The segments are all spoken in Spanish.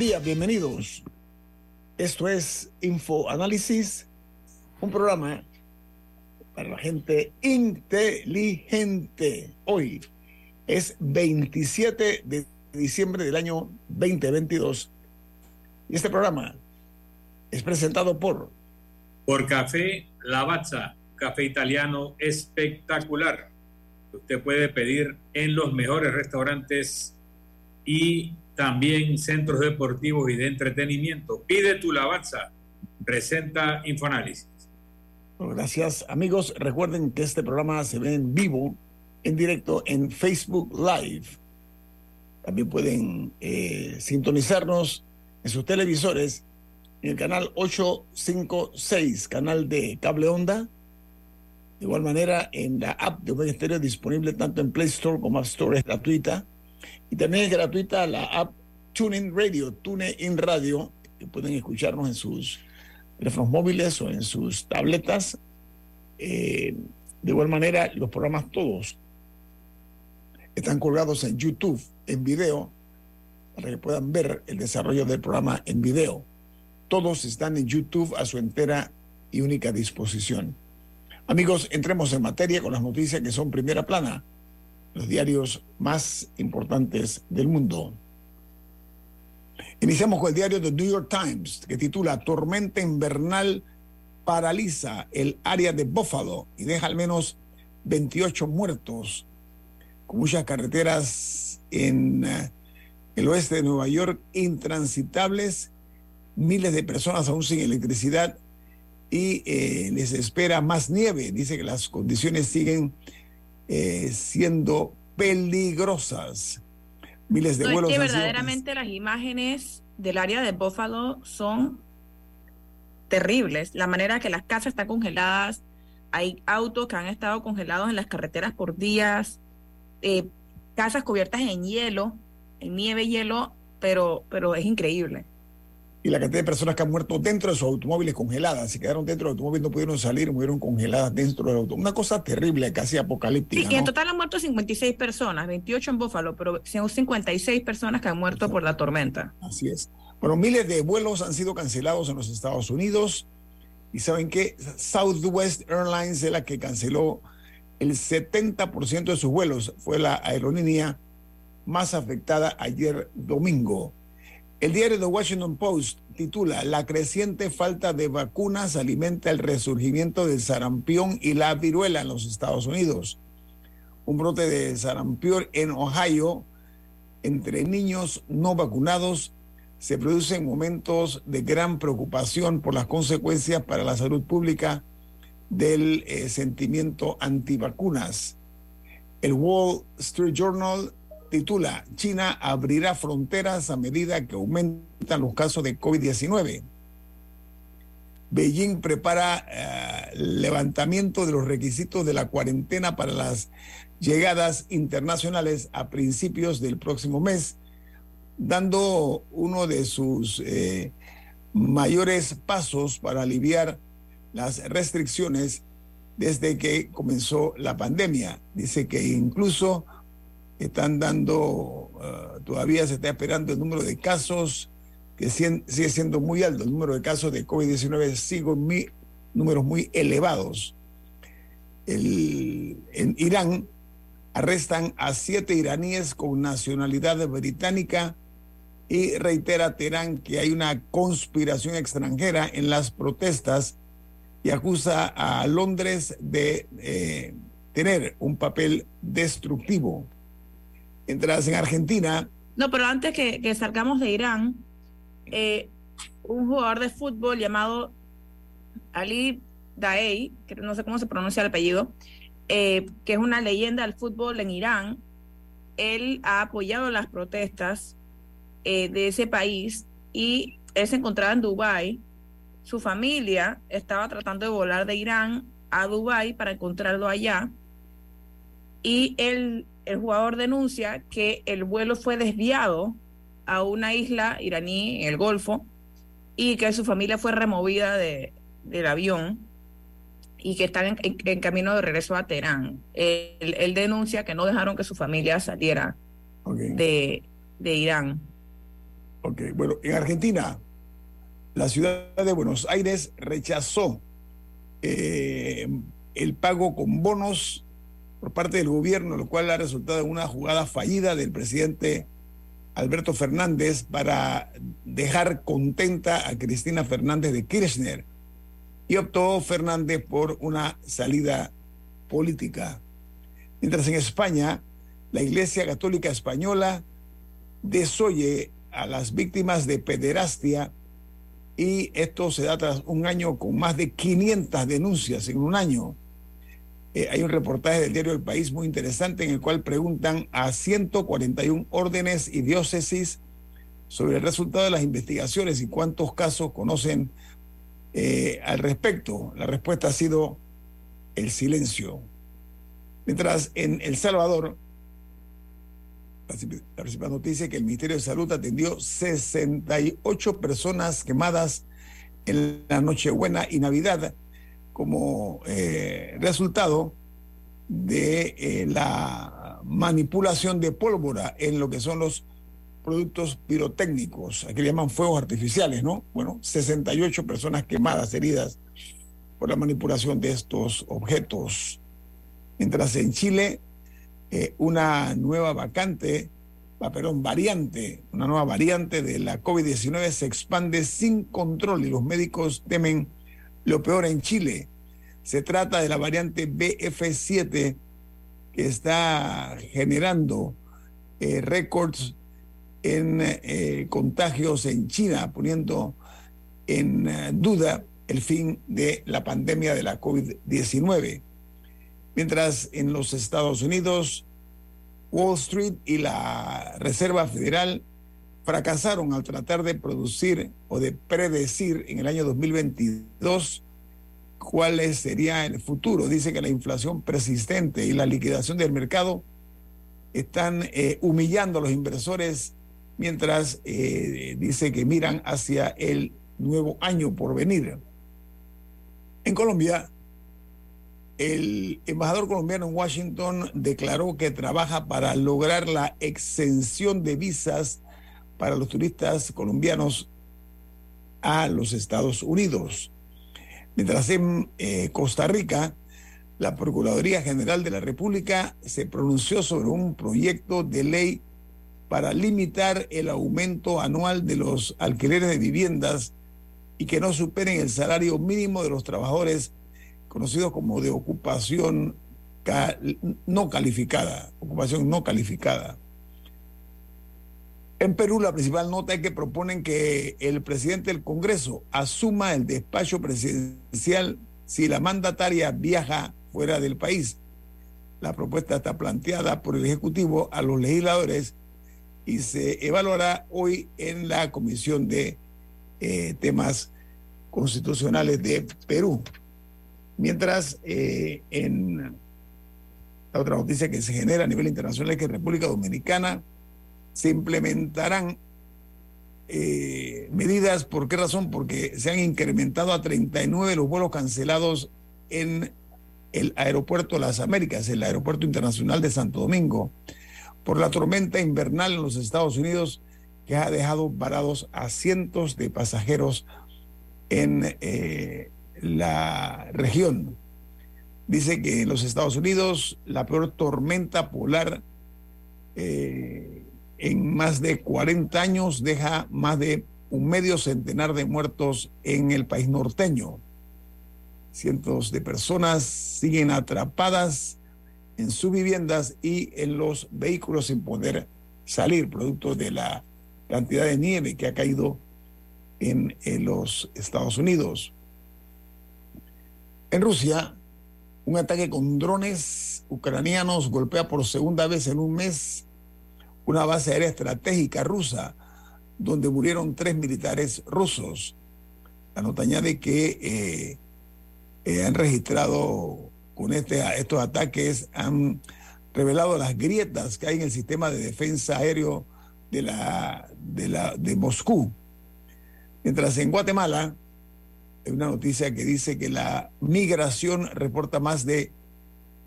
Día, bienvenidos. Esto es Info Análisis, un programa para la gente inteligente. Hoy es 27 de diciembre del año 2022 y este programa es presentado por por Café Lavazza, café italiano espectacular. Usted puede pedir en los mejores restaurantes y también centros deportivos y de entretenimiento. Pide tu Lavazza, presenta Infoanálisis. Bueno, gracias amigos. Recuerden que este programa se ve en vivo, en directo, en Facebook Live. También pueden eh, sintonizarnos en sus televisores en el canal 856, canal de cable onda. De igual manera, en la app de Omega Stereo disponible tanto en Play Store como App Store, es gratuita. Y también es gratuita la app TuneIn Radio, TuneIn Radio, que pueden escucharnos en sus teléfonos móviles o en sus tabletas. Eh, de igual manera, los programas todos están colgados en YouTube, en video, para que puedan ver el desarrollo del programa en video. Todos están en YouTube a su entera y única disposición. Amigos, entremos en materia con las noticias que son primera plana los diarios más importantes del mundo. Iniciamos con el diario The New York Times, que titula Tormenta invernal paraliza el área de Buffalo y deja al menos 28 muertos, con muchas carreteras en uh, el oeste de Nueva York intransitables, miles de personas aún sin electricidad y eh, les espera más nieve. Dice que las condiciones siguen eh, siendo peligrosas. Miles de no, vuelos. Es que verdaderamente las imágenes del área de Buffalo son terribles. La manera que las casas están congeladas, hay autos que han estado congelados en las carreteras por días, eh, casas cubiertas en hielo, en nieve y hielo, pero, pero es increíble y la cantidad de personas que han muerto dentro de sus automóviles congeladas, se quedaron dentro del automóvil, no pudieron salir, murieron congeladas dentro del automóvil. Una cosa terrible, casi apocalíptica. Sí, y en total han muerto 56 personas, 28 en Búfalo, pero son 56 personas que han muerto Exacto. por la tormenta. Así es. Bueno, miles de vuelos han sido cancelados en los Estados Unidos. Y saben que Southwest Airlines es la que canceló el 70% de sus vuelos. Fue la aerolínea más afectada ayer domingo. El diario The Washington Post titula La creciente falta de vacunas alimenta el resurgimiento del sarampión y la viruela en los Estados Unidos. Un brote de sarampión en Ohio entre niños no vacunados se produce en momentos de gran preocupación por las consecuencias para la salud pública del eh, sentimiento antivacunas. El Wall Street Journal titula China abrirá fronteras a medida que aumentan los casos de COVID-19. Beijing prepara uh, levantamiento de los requisitos de la cuarentena para las llegadas internacionales a principios del próximo mes, dando uno de sus eh, mayores pasos para aliviar las restricciones desde que comenzó la pandemia. Dice que incluso están dando, uh, todavía se está esperando el número de casos que sigue siendo muy alto, el número de casos de COVID-19 sigue en números muy elevados. El, en Irán arrestan a siete iraníes con nacionalidad británica y reitera Teherán que hay una conspiración extranjera en las protestas y acusa a Londres de eh, tener un papel destructivo. Mientras en Argentina... No, pero antes que, salgamos de Irán, eh, un jugador de fútbol llamado Ali Daei, que no sé cómo se pronuncia el apellido, eh, que es una leyenda del fútbol en Irán, él ha apoyado las protestas eh, de ese país y él se encontraba en Dubái. Su familia estaba tratando de volar de Irán a Dubái para encontrarlo allá y el, el jugador denuncia que el vuelo fue desviado a una isla iraní en el Golfo y que su familia fue removida de, del avión y que están en, camino de regreso a Teherán. Él, denuncia que no dejaron que su familia saliera de, de Irán. Ok, bueno, en Argentina, la ciudad de Buenos Aires rechazó eh, el pago con bonos por parte del gobierno, lo cual ha resultado en una jugada fallida del presidente Alberto Fernández para dejar contenta a Cristina Fernández de Kirchner. Y optó Fernández por una salida política. Mientras en España, la Iglesia Católica Española desoye a las víctimas de pederastia y esto se da tras un año con más de 500 denuncias en un año. Eh, hay un reportaje del diario El País muy interesante en el cual preguntan a 141 órdenes y diócesis sobre el resultado de las investigaciones y cuántos casos conocen eh, al respecto. La respuesta ha sido el silencio. Mientras en El Salvador, la principal noticia es que el Ministerio de Salud atendió 68 personas quemadas en la Nochebuena y Navidad como eh, resultado de eh, la manipulación de pólvora en lo que son los productos pirotécnicos, aquí le llaman fuegos artificiales, ¿no? Bueno, 68 personas quemadas, heridas por la manipulación de estos objetos. Mientras en Chile eh, una nueva vacante, ah, perdón, variante, una nueva variante de la COVID-19 se expande sin control y los médicos temen lo peor en Chile. Se trata de la variante BF7 que está generando eh, récords en eh, contagios en China, poniendo en duda el fin de la pandemia de la COVID-19 mientras en los Estados Unidos Wall Street y la Reserva Federal fracasaron al tratar de producir o de predecir en el año 2022 cuál sería el futuro. Dice que la inflación persistente y la liquidación del mercado están eh, humillando a los inversores mientras eh, dice que miran hacia el nuevo año por venir. En Colombia, el embajador colombiano en Washington declaró que trabaja para lograr la exención de visas para los turistas colombianos a los Estados Unidos. Mientras en eh, Costa Rica, la Procuraduría General de la República se pronunció sobre un proyecto de ley para limitar el aumento anual de los alquileres de viviendas y que no superen el salario mínimo de los trabajadores conocido como de ocupación no calificada, ocupación no calificada. En Perú, la principal nota es que proponen que el presidente del Congreso asuma el despacho presidencial si la mandataria viaja fuera del país. La propuesta está planteada por el Ejecutivo a los legisladores y se evaluará hoy en la Comisión de eh, Temas Constitucionales de Perú. Mientras eh, en la otra noticia que se genera a nivel internacional es que República Dominicana se implementarán eh, medidas. ¿Por qué razón? Porque se han incrementado a 39 los vuelos cancelados en el aeropuerto de las Américas, el aeropuerto internacional de Santo Domingo, por la tormenta invernal en los Estados Unidos que ha dejado varados a cientos de pasajeros en eh, la región. Dice que en los Estados Unidos la peor tormenta polar eh, en más de 40 años deja más de un medio centenar de muertos en el país norteño. Cientos de personas siguen atrapadas en sus viviendas y en los vehículos sin poder salir, producto de la cantidad de nieve que ha caído en, los Estados Unidos. En Rusia, un ataque con drones ucranianos golpea por segunda vez en un mes una base aérea estratégica rusa, donde murieron tres militares rusos. La nota añade que eh, eh, han registrado con este, estos ataques, han revelado las grietas que hay en el sistema de defensa aéreo de, la, de, la, de Moscú. Mientras en Guatemala hay una noticia que dice que la migración reporta más de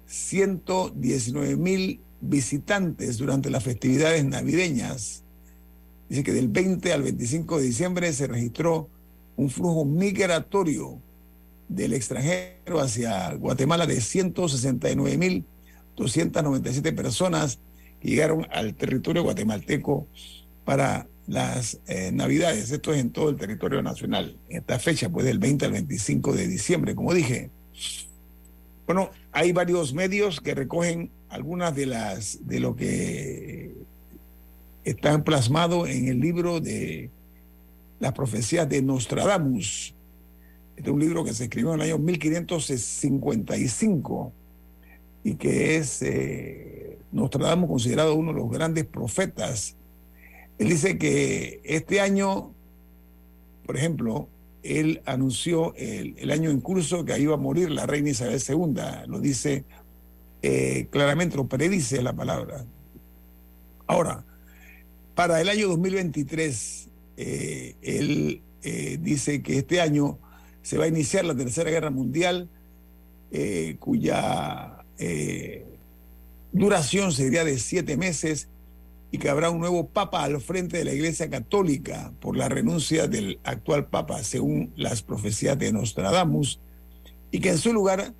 119 mil visitantes durante las festividades navideñas. Dice que del 20 al 25 de diciembre se registró un flujo migratorio del extranjero hacia Guatemala de 169 mil 297 personas que llegaron al territorio guatemalteco para las eh, Navidades. Esto es en todo el territorio nacional. En esta fecha, pues del 20 al 25 de diciembre, como dije. Bueno, hay varios medios que recogen algunas de las de lo que están plasmado en el libro de las profecías de Nostradamus. Este es un libro que se escribió en el año 1555 y que es eh, Nostradamus considerado uno de los grandes profetas. Él dice que este año, por ejemplo, él anunció el, año en curso que iba a morir la reina Isabel II. Lo dice eh, claramente, lo predice la palabra. Ahora, para el año 2023, eh, él dice que este año se va a iniciar la Tercera Guerra Mundial, cuya eh, duración sería de siete meses y que habrá un nuevo papa al frente de la Iglesia Católica por la renuncia del actual papa, según las profecías de Nostradamus, y que en su lugar,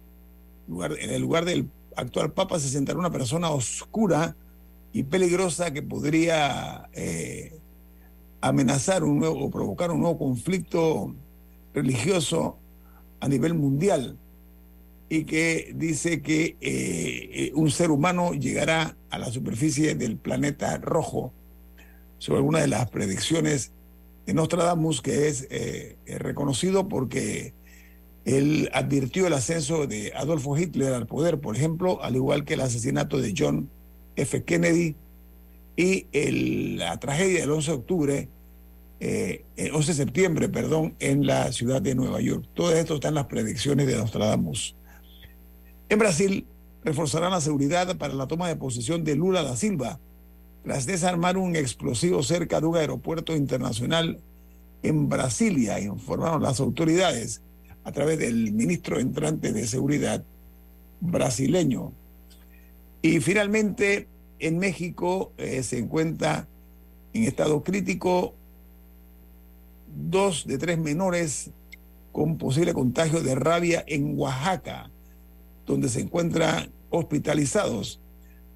lugar en el lugar del actual papa se sentará una persona oscura y peligrosa que podría eh, amenazar un nuevo o provocar un nuevo conflicto religioso a nivel mundial. Y que dice que eh, un ser humano llegará a la superficie del planeta rojo, sobre alguna de las predicciones de Nostradamus, que es eh, reconocido porque él advirtió el ascenso de Adolfo Hitler al poder, por ejemplo, al igual que el asesinato de John F. Kennedy y la tragedia del 11 de octubre, eh, 11 de septiembre, perdón, en la ciudad de Nueva York. Todo esto está en las predicciones de Nostradamus. En Brasil, reforzarán la seguridad para la toma de posesión de Lula da Silva, tras desarmar un explosivo cerca de un aeropuerto internacional en Brasilia, informaron las autoridades a través del ministro entrante de Seguridad brasileño. Y finalmente, en México eh, se encuentra en estado crítico dos de tres menores con posible contagio de rabia en Oaxaca donde se encuentran hospitalizados.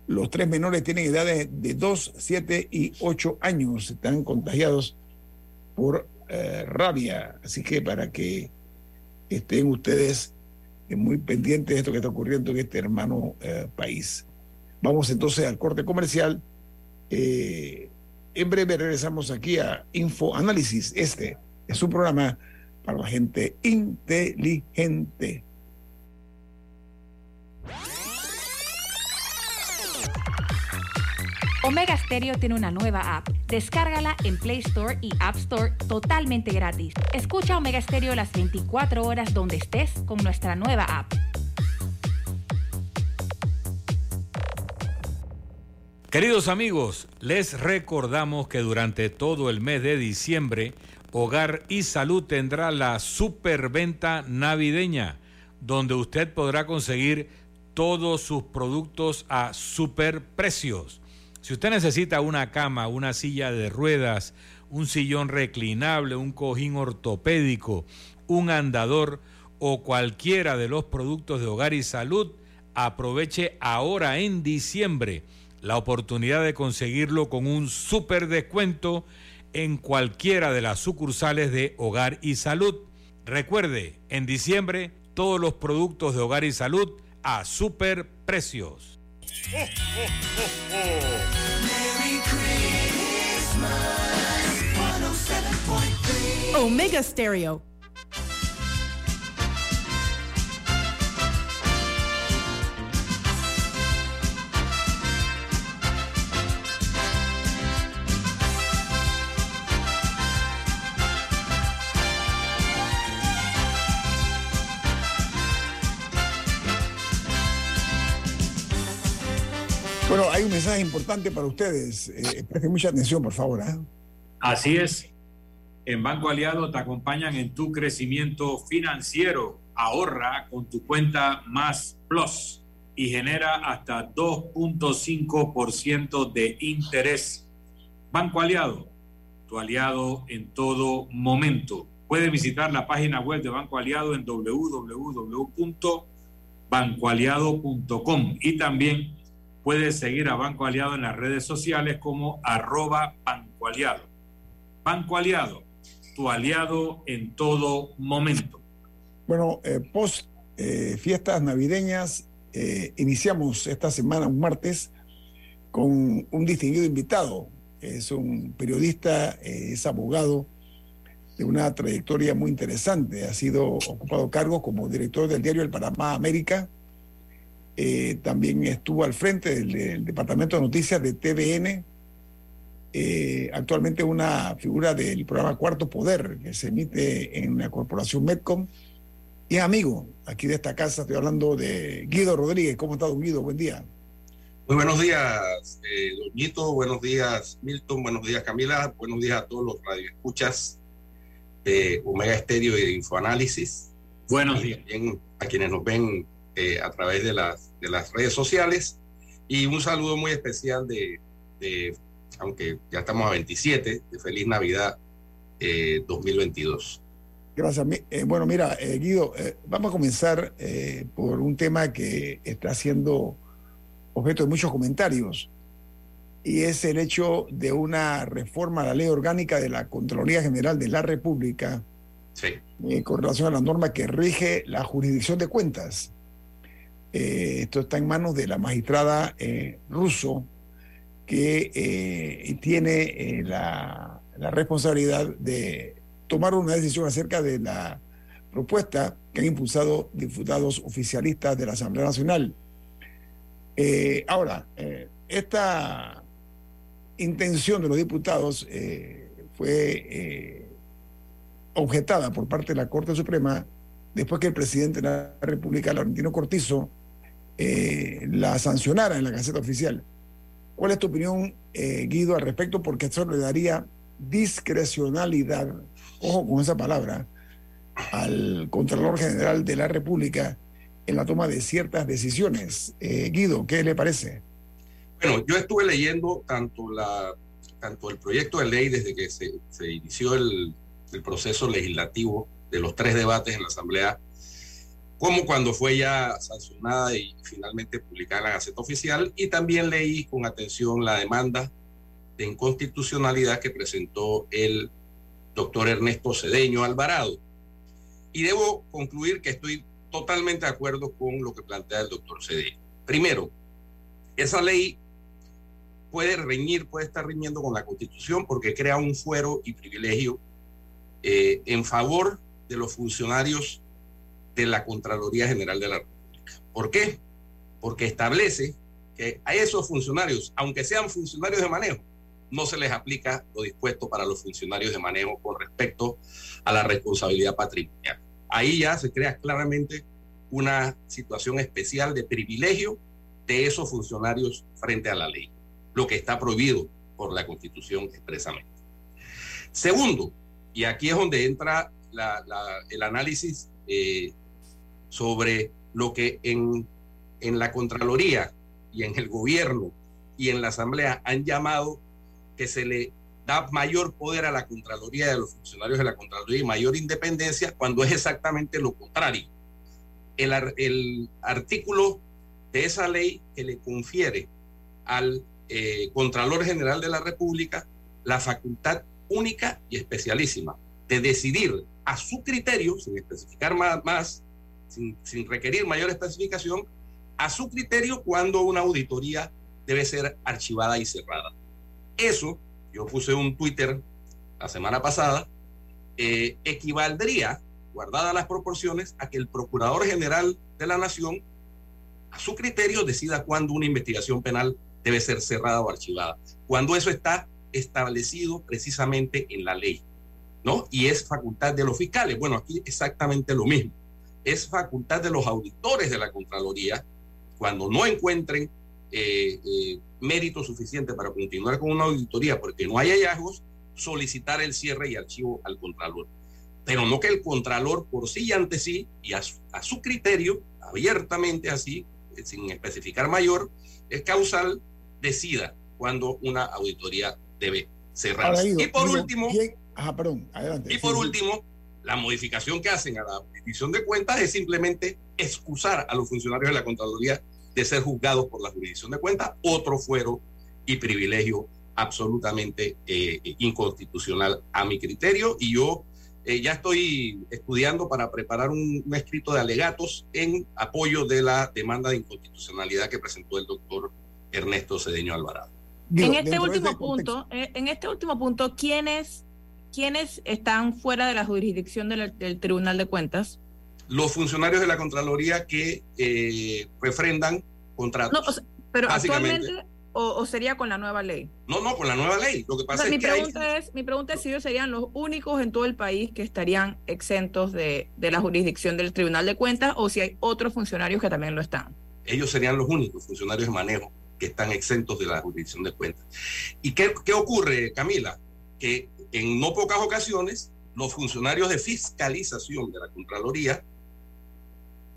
Los tres menores tienen edades de 2, 7 y 8 años. Están contagiados por eh, rabia. Así que para que estén ustedes muy pendientes de esto que está ocurriendo en este hermano eh, país. Vamos entonces al corte comercial. Eh, en breve regresamos aquí a Info Análisis. Este es un programa para la gente inteligente. Omega Stereo tiene una nueva app. Descárgala en Play Store y App Store totalmente gratis. Escucha Omega Stereo las 24 horas donde estés con nuestra nueva app. Queridos amigos, les recordamos que durante todo el mes de diciembre, Hogar y Salud tendrá la superventa navideña, donde usted podrá conseguir todos sus productos a super precios. Si usted necesita una cama, una silla de ruedas, un sillón reclinable, un cojín ortopédico, un andador o cualquiera de los productos de hogar y salud, aproveche ahora en diciembre la oportunidad de conseguirlo con un super descuento en cualquiera de las sucursales de Hogar y Salud. Recuerde, en diciembre todos los productos de Hogar y Salud a super precios. Merry Christmas. Omega Stereo. Bueno, hay un mensaje importante para ustedes. Eh, presten mucha atención, por favor. ¿eh? Así es. En Banco Aliado te acompañan en tu crecimiento financiero. Ahorra con tu cuenta Más Plus y genera hasta 2.5% de interés. Banco Aliado, tu aliado en todo momento. Puedes visitar la página web de Banco Aliado en www.bancoaliado.com y también Puedes seguir a Banco Aliado en las redes sociales como arroba Banco Aliado. Banco Aliado, tu aliado en todo momento. Bueno, eh, post eh, fiestas navideñas, eh, iniciamos esta semana, un martes, con un distinguido invitado. Es un periodista, es abogado de una trayectoria muy interesante. Ha sido ocupado cargos como director del diario El Panamá América, eh, también estuvo al frente del, Departamento de Noticias de TVN, eh, actualmente una figura del programa Cuarto Poder, que se emite en la corporación Medcom, y es amigo aquí de esta casa, estoy hablando de Guido Rodríguez. ¿Cómo está, don Guido? Buen día. Muy buenos días, eh, Doñito, buenos días, Milton, buenos días, Camila, buenos días a todos los radioescuchas de Omega Estéreo y de Infoanálisis. Buenos días. También a quienes nos ven eh, a través de las, de las redes sociales. Y un saludo muy especial de, aunque ya estamos a 27, de Feliz Navidad 2022. Eh, Gracias. Eh, bueno, mira, Guido, vamos a comenzar por un tema que está siendo objeto de muchos comentarios y es el hecho de una reforma a la ley orgánica de la Contraloría General de la República con relación a la norma que rige la jurisdicción de cuentas. Eh, esto está en manos de la magistrada eh, ruso que eh, tiene la, responsabilidad de tomar una decisión acerca de la propuesta que han impulsado diputados oficialistas de la Asamblea Nacional. ahora, esta intención de los diputados fue objetada por parte de la Corte Suprema después que el presidente de la República, Laurentino Cortizo, eh, la sancionara en la Gaceta Oficial. ¿Cuál es tu opinión, eh, Guido, al respecto? Porque eso le daría discrecionalidad, ojo con esa palabra, al Contralor General de la República en la toma de ciertas decisiones. Eh, Guido, ¿qué le parece? Bueno, yo estuve leyendo tanto, la, tanto el proyecto de ley desde que se, inició el proceso legislativo de los tres debates en la Asamblea, como cuando fue ya sancionada y finalmente publicada en la Gaceta Oficial, y también leí con atención la demanda de inconstitucionalidad que presentó el doctor Ernesto Cedeño Alvarado. Y debo concluir que estoy totalmente de acuerdo con lo que plantea el doctor Cedeño. Primero, esa ley puede reñir, puede estar riñendo con la Constitución porque crea un fuero y privilegio eh, en favor de los funcionarios de la Contraloría General de la República. ¿Por qué? Porque establece que a esos funcionarios, aunque sean funcionarios de manejo, no se les aplica lo dispuesto para los funcionarios de manejo con respecto a la responsabilidad patrimonial. Ahí ya se crea claramente una situación especial de privilegio de esos funcionarios frente a la ley, lo que está prohibido por la Constitución expresamente. Segundo, y aquí es donde entra el análisis eh, sobre lo que en, en la Contraloría y en el gobierno y en la Asamblea han llamado que se le da mayor poder a la Contraloría y a los funcionarios de la Contraloría y mayor independencia cuando es exactamente lo contrario. El, el artículo de esa ley que le confiere al eh, Contralor General de la República la facultad única y especialísima de decidir a su criterio, sin especificar más, más sin, sin requerir mayor especificación, a su criterio cuando una auditoría debe ser archivada y cerrada. Eso, yo puse un Twitter la semana pasada, eh, equivaldría, guardadas las proporciones, a que el Procurador General de la Nación, a su criterio, decida cuándo una investigación penal debe ser cerrada o archivada, cuando eso está establecido precisamente en la ley, ¿no? Y es facultad de los fiscales. Bueno, aquí exactamente lo mismo. Es facultad de los auditores de la Contraloría, cuando no encuentren eh, eh, mérito suficiente para continuar con una auditoría porque no hay hallazgos, solicitar el cierre y archivo al Contralor. Pero no que el Contralor por sí y ante sí, y a su, criterio, abiertamente así, sin especificar mayor, es causal, decida cuando una auditoría debe cerrarse. y por último, perdón, adelante, y por último, la modificación que hacen a la petición de cuentas es simplemente excusar a los funcionarios de la Contraloría de ser juzgados por la jurisdicción de cuentas, otro fuero y privilegio absolutamente eh, inconstitucional a mi criterio y yo eh, ya estoy estudiando para preparar un, escrito de alegatos en apoyo de la demanda de inconstitucionalidad que presentó el doctor Ernesto Cedeño Alvarado. en este último este punto, eh, en este último punto, ¿quiénes, ¿quiénes están fuera de la jurisdicción del Tribunal de Cuentas? Los funcionarios de la Contraloría que refrendan contratos. pero actualmente o, sería con la nueva ley? No, no, con la nueva ley. Lo que pasa es mi que pregunta es, mi pregunta es si ellos serían los únicos en todo el país que estarían exentos de, de la jurisdicción del Tribunal de Cuentas o si hay otros funcionarios que también lo están. Ellos serían los únicos funcionarios de manejo que están exentos de la jurisdicción de cuentas. ¿Y qué, qué ocurre, Camila? Que en no pocas ocasiones los funcionarios de fiscalización de la Contraloría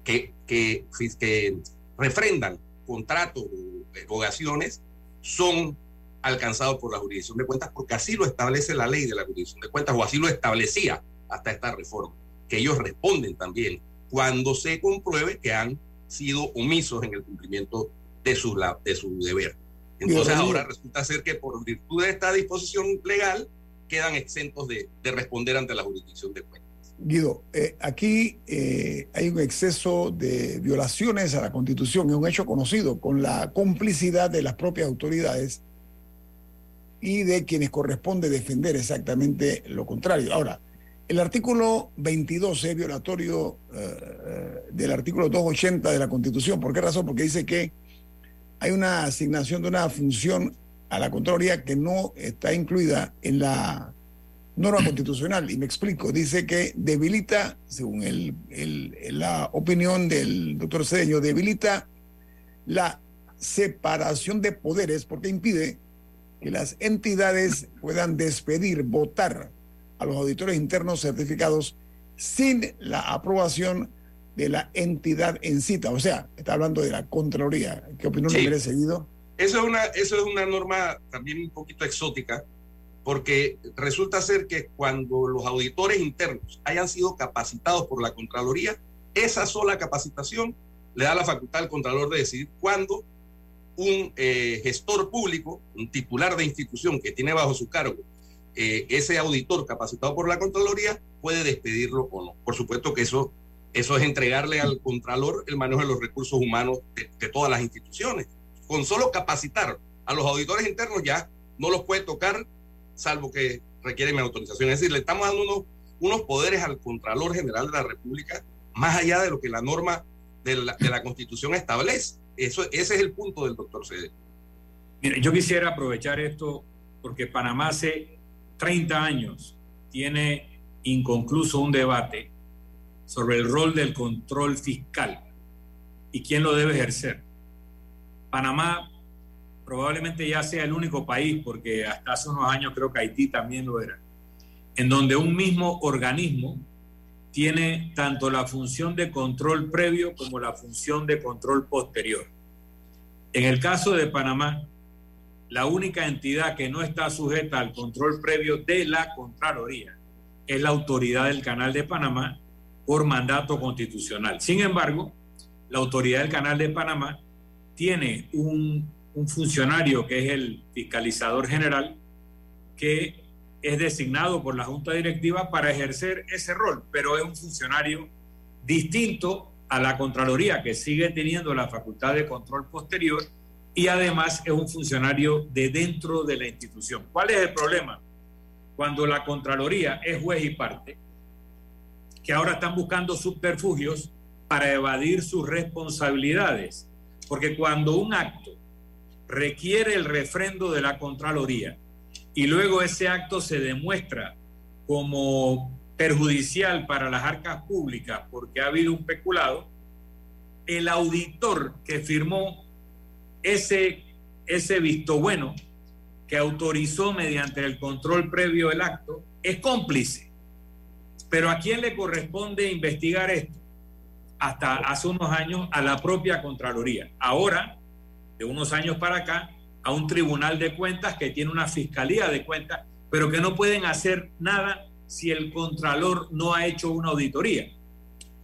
que, que, que refrendan contratos o erogaciones son alcanzados por la jurisdicción de cuentas porque así lo establece la ley de la jurisdicción de cuentas o así lo establecía hasta esta reforma, que ellos responden también cuando se compruebe que han sido omisos en el cumplimiento de su, de su deber. Entonces ahora resulta ser que por virtud de esta disposición legal quedan exentos de, de responder ante la jurisdicción de cuentas. Guido, eh, aquí eh, hay un exceso de violaciones a la Constitución, es un hecho conocido, con la complicidad de las propias autoridades y de quienes corresponde defender exactamente lo contrario. Ahora, el artículo 22 es violatorio eh, del artículo 280 de la Constitución. ¿Por qué razón? Porque dice que hay una asignación de una función a la Contraloría que no está incluida en la norma constitucional. Y me explico, dice que debilita, según el, la opinión del doctor Cedeño, debilita la separación de poderes porque impide que las entidades puedan despedir, votar a los auditores internos certificados sin la aprobación de la entidad en cita. O sea, está hablando de la Contraloría. ¿Qué opinión sí. le seguido? Eso es, una, eso es una norma también un poquito exótica porque resulta ser que cuando los auditores internos hayan sido capacitados por la Contraloría, esa sola capacitación le da la facultad al Contralor de decidir cuándo un eh, gestor público, un titular de institución que tiene bajo su cargo eh, ese auditor capacitado por la Contraloría, puede despedirlo o no. Por supuesto que eso, eso es entregarle al Contralor el manejo de los recursos humanos de, de todas las instituciones. Con solo capacitar a los auditores internos ya no los puede tocar salvo que requiere mi autorización. Es decir, le estamos dando unos, unos poderes al Contralor General de la República más allá de lo que la norma de la, de la Constitución establece. Eso, ese es el punto del doctor Cede. Mire, yo quisiera aprovechar esto porque Panamá hace 30 años tiene inconcluso un debate sobre el rol del control fiscal y quién lo debe ejercer. Panamá probablemente ya sea el único país, porque hasta hace unos años creo que Haití también lo era, en donde un mismo organismo tiene tanto la función de control previo como la función de control posterior. En el caso de Panamá, la única entidad que no está sujeta al control previo de la Contraloría es la autoridad del Canal de Panamá por mandato constitucional. Sin embargo, la autoridad del Canal de Panamá tiene un un funcionario que es el fiscalizador general que es designado por la Junta Directiva para ejercer ese rol, pero es un funcionario distinto a la Contraloría, que sigue teniendo la facultad de control posterior y además es un funcionario de dentro de la institución. ¿Cuál es el problema? Cuando la Contraloría es juez y parte, que ahora están buscando subterfugios para evadir sus responsabilidades. Porque cuando un acto requiere el refrendo de la Contraloría y luego ese acto se demuestra como perjudicial para las arcas públicas porque ha habido un peculado, el auditor que firmó ese, ese visto bueno, que autorizó mediante el control previo el acto, es cómplice. Pero ¿a quién le corresponde investigar esto? Hasta hace unos años a la propia Contraloría. Ahora, de unos años para acá, a un tribunal de cuentas que tiene una fiscalía de cuentas, pero que no pueden hacer nada si el contralor no ha hecho una auditoría.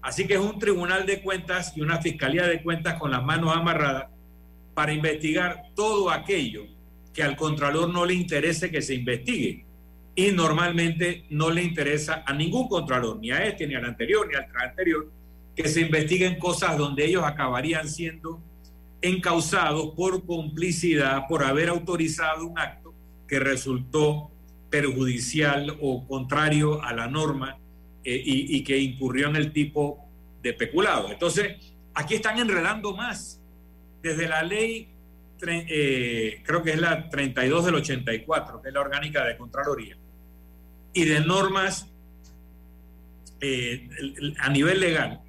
Así que es un tribunal de cuentas y una fiscalía de cuentas con las manos amarradas para investigar todo aquello que al contralor no le interese que se investigue. Y normalmente no le interesa a ningún contralor, ni a este, ni al anterior, ni al anterior, que se investiguen cosas donde ellos acabarían siendo encausados por complicidad, por haber autorizado un acto que resultó perjudicial o contrario a la norma eh, y, que incurrió en el tipo de peculado. Entonces, aquí están enredando más. Desde la ley, eh, creo que es la 32 del 84, que es la orgánica de Contraloría, y de normas eh, a nivel legal,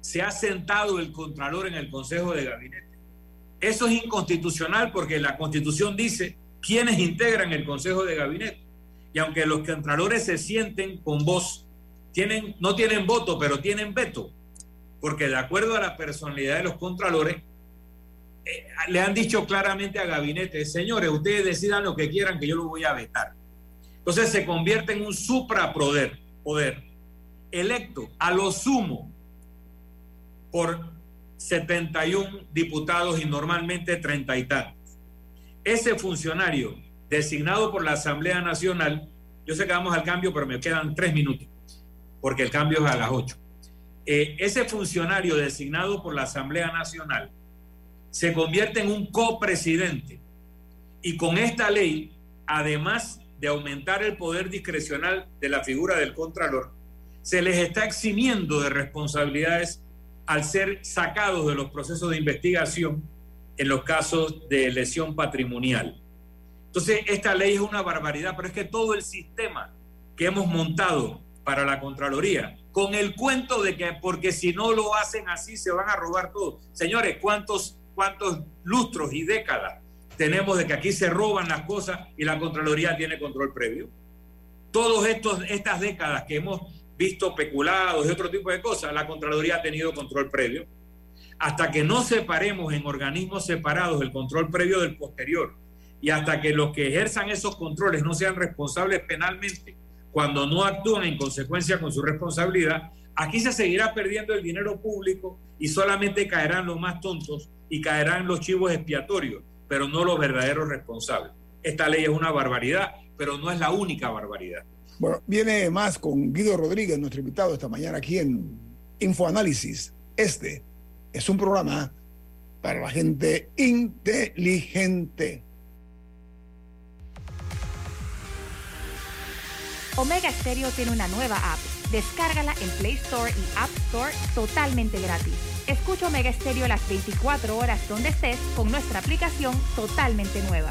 se ha sentado el Contralor en el Consejo de Gabinete eso es inconstitucional porque la Constitución dice quiénes integran el Consejo de Gabinete. Y aunque los contralores se sienten con voz, tienen, no tienen voto, pero tienen veto, porque de acuerdo a la personalidad de los contralores, eh, le han dicho claramente a Gabinete, señores, ustedes decidan lo que quieran, que yo lo voy a vetar. Entonces se convierte en un suprapoder, poder, electo a lo sumo por 71 diputados y normalmente 30 y tantos. Ese funcionario designado por la Asamblea Nacional, yo sé que vamos al cambio, pero me quedan tres minutos, porque el cambio es a las ocho. Eh, ese funcionario designado por la Asamblea Nacional se convierte en un copresidente y con esta ley, además de aumentar el poder discrecional de la figura del Contralor, se les está eximiendo de responsabilidades al ser sacados de los procesos de investigación en los casos de lesión patrimonial. Entonces, esta ley es una barbaridad, pero es que todo el sistema que hemos montado para la Contraloría, con el cuento de que porque si no lo hacen así se van a robar todo. Señores, ¿cuántos, cuántos lustros y décadas tenemos de que aquí se roban las cosas y la Contraloría tiene control previo? Todas estas décadas que hemos visto peculados y otro tipo de cosas, la Contraloría ha tenido control previo. Hasta que no separemos en organismos separados el control previo del posterior y hasta que los que ejerzan esos controles no sean responsables penalmente cuando no actúan en consecuencia con su responsabilidad, aquí se seguirá perdiendo el dinero público y solamente caerán los más tontos y caerán los chivos expiatorios, pero no los verdaderos responsables. Esta ley es una barbaridad, pero no es la única barbaridad. Bueno, viene más con Guido Rodríguez, nuestro invitado esta mañana aquí en Infoanálisis. Este es un programa para la gente inteligente. Omega Stereo tiene una nueva app. Descárgala en Play Store y App Store totalmente gratis. Escucha Omega Stereo las 24 horas donde estés con nuestra aplicación totalmente nueva.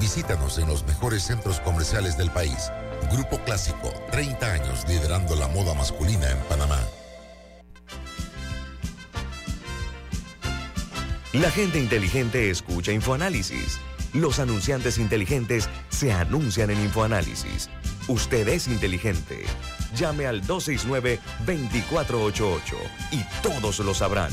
Visítanos en los mejores centros comerciales del país. Grupo Clásico, 30 años liderando la moda masculina en Panamá. La gente inteligente escucha InfoAnálisis. Los anunciantes inteligentes se anuncian en InfoAnálisis. Usted es inteligente. Llame al 269-2488 y todos lo sabrán.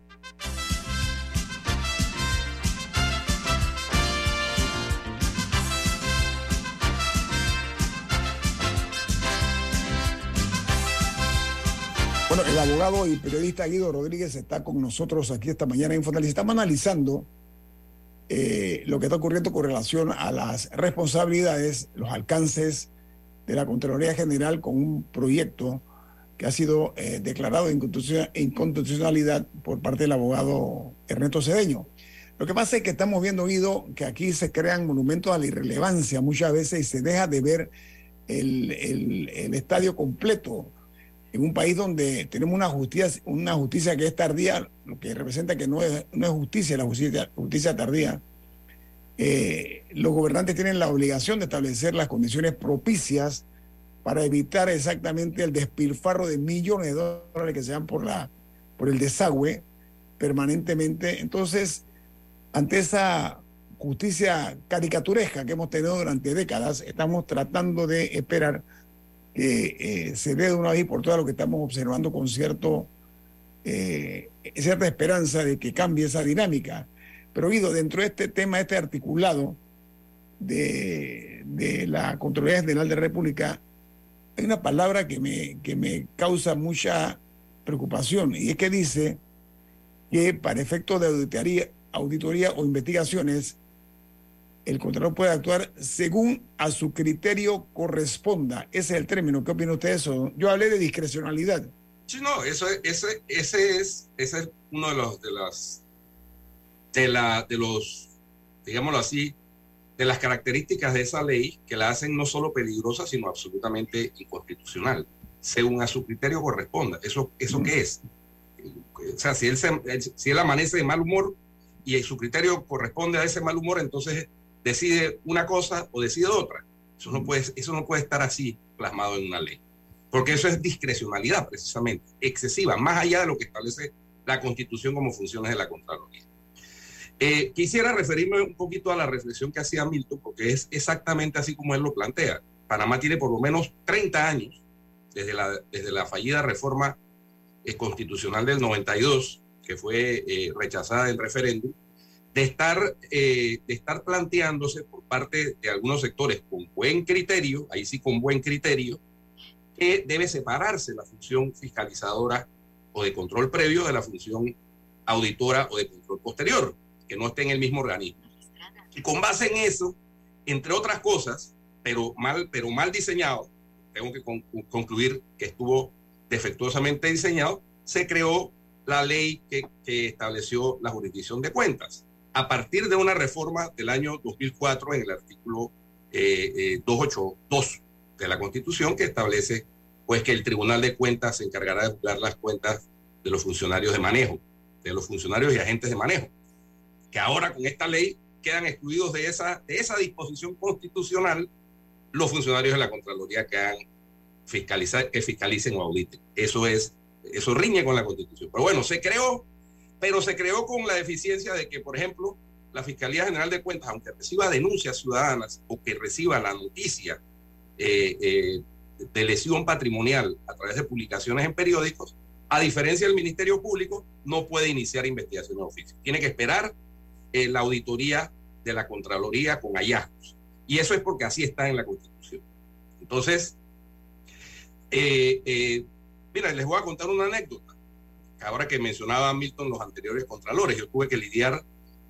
Bueno, el abogado y periodista Guido Rodríguez está con nosotros aquí esta mañana en Infoanálisis. Estamos analizando eh, lo que está ocurriendo con relación a las responsabilidades, los alcances de la Contraloría General con un proyecto que ha sido eh, declarado de inconstitucionalidad por parte del abogado Ernesto Cedeño. Lo que pasa es que estamos viendo, Guido, que aquí se crean monumentos a la irrelevancia muchas veces y se deja de ver el estadio completo en un país donde tenemos una justicia, una justicia que es tardía, lo que representa que no es, justicia, la justicia, justicia tardía, eh, los gobernantes tienen la obligación de establecer las condiciones propicias para evitar exactamente el despilfarro de millones de dólares que se dan por, la, por el desagüe permanentemente. Entonces, ante esa justicia caricaturesca que hemos tenido durante décadas, estamos tratando de esperar que eh, se ve de una vez por todas lo que estamos observando con cierto, eh, cierta esperanza de que cambie esa dinámica. Pero Guido, dentro de este tema, este articulado de, de la Contraloría General de la República, hay una palabra que me, que me causa mucha preocupación y es que dice que para efectos de auditoría, auditoría o investigaciones el Contralor puede actuar según a su criterio corresponda. Ese es el término. ¿Qué opina usted de eso? Yo hablé de discrecionalidad. Sí, no, eso, ese, ese, es, ese es uno de los, de las, de la, de los, digámoslo así, de las características de esa ley que la hacen no solo peligrosa, sino absolutamente inconstitucional, según a su criterio corresponda. ¿Eso, eso qué es? O sea, si él, si él amanece de mal humor y su criterio corresponde a ese mal humor, entonces decide una cosa o decide otra. Eso no puede, eso no puede estar así plasmado en una ley, porque eso es discrecionalidad precisamente, excesiva, más allá de lo que establece la Constitución como funciones de la Contraloría. Eh, quisiera referirme un poquito a la reflexión que hacía Milton, porque es exactamente así como él lo plantea. Panamá tiene por lo menos 30 años desde la, desde la fallida reforma eh, constitucional del 92, que fue eh, rechazada en referéndum, de estar, eh, de estar planteándose por parte de algunos sectores con buen criterio, ahí sí con buen criterio, que debe separarse la función fiscalizadora o de control previo de la función auditora o de control posterior, que no esté en el mismo organismo. Y con base en eso, entre otras cosas, pero mal, pero mal diseñado, tengo que concluir que estuvo defectuosamente diseñado, se creó la ley que, que estableció la jurisdicción de cuentas a partir de una reforma del año 2004 en el artículo 282 eh, eh, de la Constitución que establece pues que el Tribunal de Cuentas se encargará de juzgar las cuentas de los funcionarios de manejo, de los funcionarios y agentes de manejo, que ahora con esta ley quedan excluidos de esa, de esa disposición constitucional los funcionarios de la Contraloría que hagan fiscalizar, que fiscalicen o auditen. Eso es, eso riñe con la Constitución. Pero bueno, se creó pero se creó con la deficiencia de que, por ejemplo, la Fiscalía General de Cuentas, aunque reciba denuncias ciudadanas o que reciba la noticia eh, eh, de lesión patrimonial a través de publicaciones en periódicos, A diferencia del Ministerio Público, no puede iniciar investigación de oficio. Tiene que esperar eh, la auditoría de la Contraloría con hallazgos. Y eso es porque así está en la Constitución. Entonces, mira, les voy a contar una anécdota. Ahora que mencionaba Milton los anteriores contralores, yo tuve que lidiar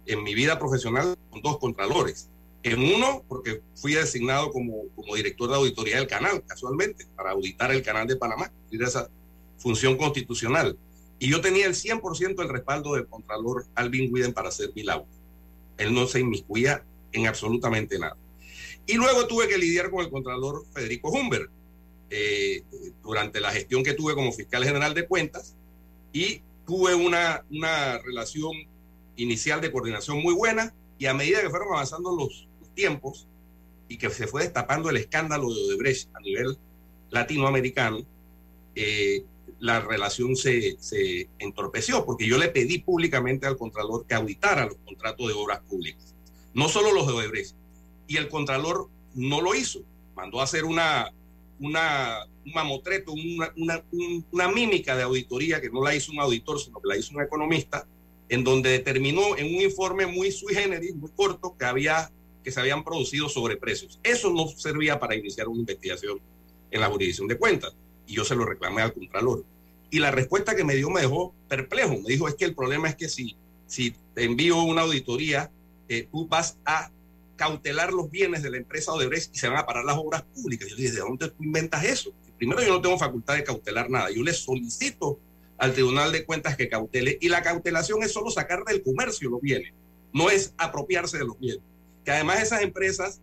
en mi vida profesional con dos contralores. En uno, porque fui designado como, como director de auditoría del canal, casualmente, para auditar el canal de Panamá, esa función constitucional. Y yo tenía el 100% del respaldo del contralor Alvin Widen para hacer mi labor. Él no se inmiscuía en absolutamente nada. Y luego tuve que lidiar con el contralor Federico Humbert eh, durante la gestión que tuve como fiscal general de cuentas y tuve una, una relación inicial de coordinación muy buena y a medida que fueron avanzando los, tiempos y que se fue destapando el escándalo de Odebrecht a nivel latinoamericano, eh, la relación se, se, entorpeció, porque yo le pedí públicamente al Contralor que auditara los contratos de obras públicas, no solo los de Odebrecht, y el Contralor no lo hizo, mandó a hacer una, una, un mamotreto, una, una, una mímica de auditoría que no la hizo un auditor, sino que la hizo un economista, en donde determinó en un informe muy sui generis, muy corto, que había que se habían producido sobreprecios. Eso no servía para iniciar una investigación en la jurisdicción de cuentas. Y yo se lo reclamé al Contralor. Y la respuesta que me dio me dejó perplejo. Me dijo, es que el problema es que si, si te envío una auditoría, eh, tú vas a cautelar los bienes de la empresa Odebrecht y se van a parar las obras públicas. Yo dije, ¿de dónde tú inventas eso? Primero, yo no tengo facultad de cautelar nada. Yo le solicito al Tribunal de Cuentas que cautele. Y la cautelación es solo sacar del comercio los bienes, no es apropiarse de los bienes. Que además esas empresas,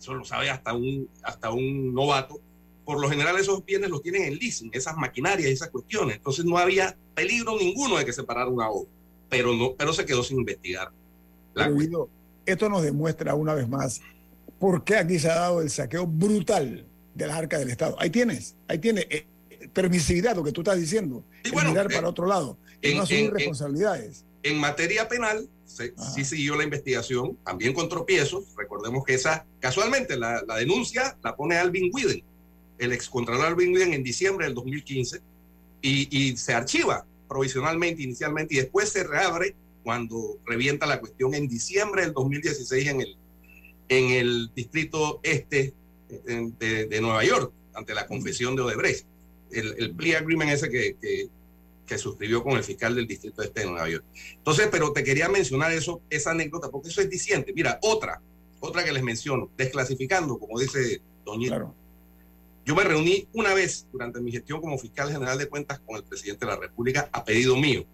eso lo sabe hasta un, hasta un novato, por lo general esos bienes los tienen en leasing, esas maquinarias, esas cuestiones. Entonces no había peligro ninguno de que se parara una obra, pero, no, pero se quedó sin investigar. esto nos demuestra una vez más por qué aquí se ha dado el saqueo brutal de las arcas del Estado. Ahí tienes, ahí tienes. Eh, permisividad, lo que tú estás diciendo, y mirar para otro lado, y no asumir responsabilidades. En, materia penal, sí siguió la investigación, también con tropiezos. Recordemos que esa, casualmente, la, denuncia la pone Alvin Widen, el excontralor Alvin Widen, en diciembre del 2015, y, y se archiva provisionalmente, inicialmente, y después se reabre cuando revienta la cuestión en diciembre del 2016 en el, en el distrito este de, de Nueva York, ante la confesión de Odebrecht el, el plea agreement ese que, que, suscribió con el fiscal del distrito este de Nueva York. Entonces, pero te quería mencionar eso, esa anécdota, porque eso es diciente. Mira, otra, otra que les menciono, desclasificando, como dice Doña. Yo me reuní una vez durante mi gestión como fiscal general de cuentas con el presidente de la República a pedido mío,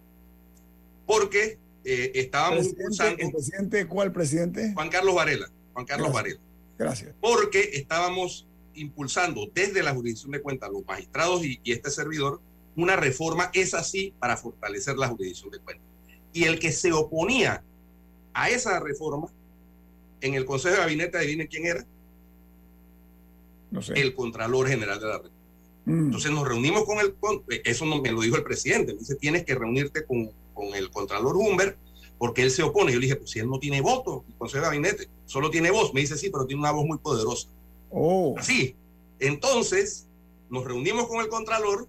porque eh, estábamos ¿El presidente cuál presidente? Juan Carlos Varela. Juan Carlos Varela. Gracias. Porque estábamos impulsando desde la jurisdicción de cuentas, los magistrados y, este servidor, una reforma, es así, para fortalecer la jurisdicción de cuentas. Y el que se oponía a esa reforma en el Consejo de Gabinete, adivinen quién era. No sé. El Contralor General de la República. Mm. Entonces nos reunimos con el, eso me lo dijo el presidente, me dice, tienes que reunirte con, con el Contralor Humber porque él se opone. Yo le dije, pues si él no tiene voto, el Consejo de Gabinete, solo tiene voz. Me dice, sí, pero tiene una voz muy poderosa. Oh. Así. Entonces, nos reunimos con el Contralor,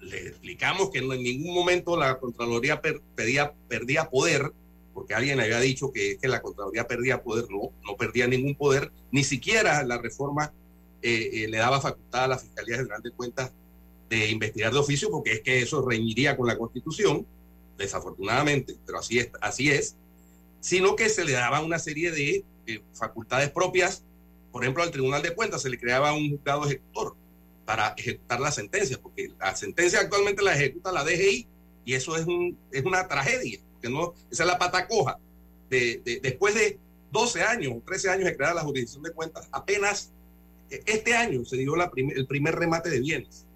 le explicamos que en ningún momento la Contraloría perdía poder, porque alguien había dicho que, que la Contraloría perdía poder, no, no perdía ningún poder, ni siquiera la reforma eh, eh, le daba facultad a la Fiscalía General de Cuentas de investigar de oficio, porque es que eso reinciría con la Constitución, desafortunadamente, pero así es, así es, sino que se le daba una serie de facultades propias por ejemplo, al Tribunal de Cuentas se le creaba un juzgado ejecutor para ejecutar la sentencia, porque la sentencia actualmente la ejecuta la DGI y eso es, un, es una tragedia, que no, esa es la pata coja. De, después de 12 años o 13 años de crear la jurisdicción de cuentas, apenas este año se dio la el primer remate de bienes,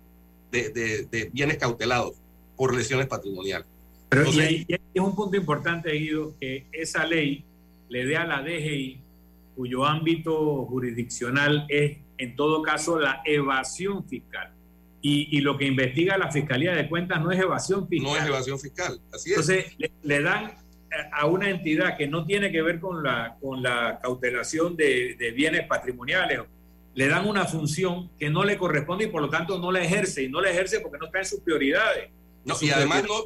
de, bienes cautelados por lesiones patrimoniales. Pero y, es un punto importante, Guido, que esa ley le dé a la DGI cuyo ámbito jurisdiccional es, en todo caso, la evasión fiscal. Y, lo que investiga la Fiscalía de Cuentas no es evasión fiscal. No es evasión fiscal, así es. Entonces, le, dan a una entidad que no tiene que ver con la, con la cautelación de, de, bienes patrimoniales, le dan una función que no le corresponde y por lo tanto no la ejerce. Y no la ejerce porque no está en sus prioridades. No, y además no,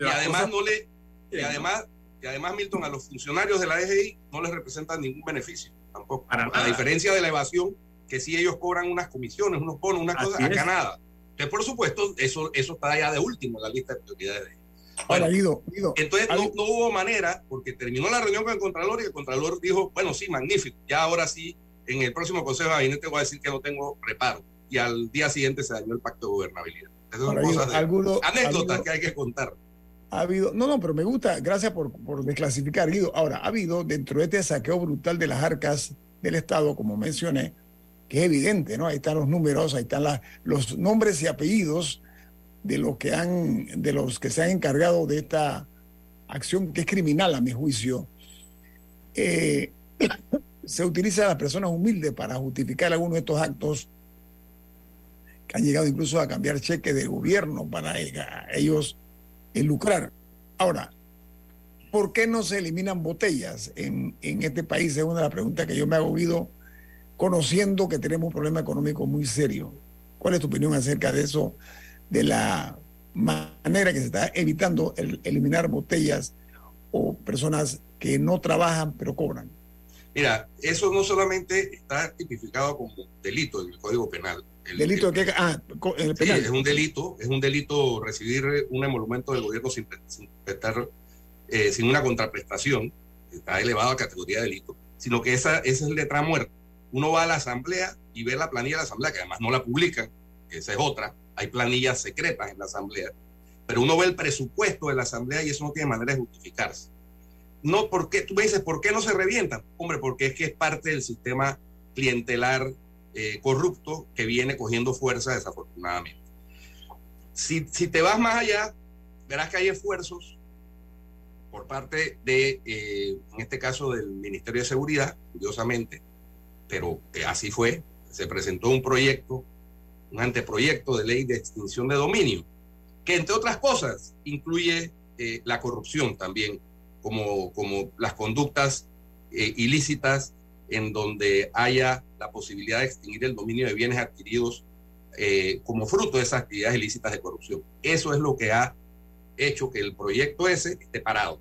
y además no le, y además, y además, Milton, a los funcionarios de la DGI no les representan ningún beneficio tampoco. a diferencia de la evasión, que si ellos cobran unas comisiones, unos bonos, una cosa, acá nada. Entonces, por supuesto, eso, eso está allá de último en la lista de prioridades. Bueno, entonces no, no, hubo manera, porque terminó la reunión con el Contralor y el Contralor dijo, bueno, sí, magnífico, ya ahora sí, en el próximo Consejo de Gabinete voy a decir que no tengo reparo. Y al día siguiente se dañó el pacto de gobernabilidad. Esas son cosas anécdotas que hay que contar. Ha habido, no, no, pero me gusta, gracias por, por desclasificar, Guido. Ahora, ha habido dentro de este saqueo brutal de las arcas del Estado, como mencioné, que es evidente, ¿no? Ahí están los números, ahí están los nombres y apellidos de los que han, de los que se han encargado de esta acción que es criminal a mi juicio. Eh, se utiliza a las personas humildes para justificar algunos de estos actos que han llegado incluso a cambiar cheques de gobierno para ellos lucrar. Ahora, ¿por qué no se eliminan botellas en, en este país? Es una de las preguntas que yo me hago oído conociendo que tenemos un problema económico muy serio. ¿Cuál es tu opinión acerca de eso, de la manera que se está evitando el eliminar botellas o personas que no trabajan pero cobran? Mira, eso no solamente está tipificado como delito en el Código Penal. El, ¿Delito de qué? Ah, el penal. Sí, es un delito, es un delito recibir un emolumento del gobierno sin, sin eh, sin una contraprestación, está elevado a categoría de delito, sino que esa, esa es letra muerta uno va a la asamblea y ve la planilla de la asamblea, que además no la publican, que esa es otra, hay planillas secretas en la asamblea, pero uno ve el presupuesto de la asamblea y eso no tiene manera de justificarse. No, porque tú me dices, ¿por qué no se revientan? Hombre, porque es que es parte del sistema clientelar eh, corrupto que viene cogiendo fuerza desafortunadamente. Si, si te vas más allá, verás que hay esfuerzos por parte de, eh, en este caso, del Ministerio de Seguridad, curiosamente, pero así fue. Se presentó un proyecto, un anteproyecto de ley de extinción de dominio, que entre otras cosas incluye eh, la corrupción también, como, como las conductas eh, ilícitas en donde haya la posibilidad de extinguir el dominio de bienes adquiridos eh, como fruto de esas actividades ilícitas de corrupción. Eso es lo que ha hecho que el proyecto ese esté parado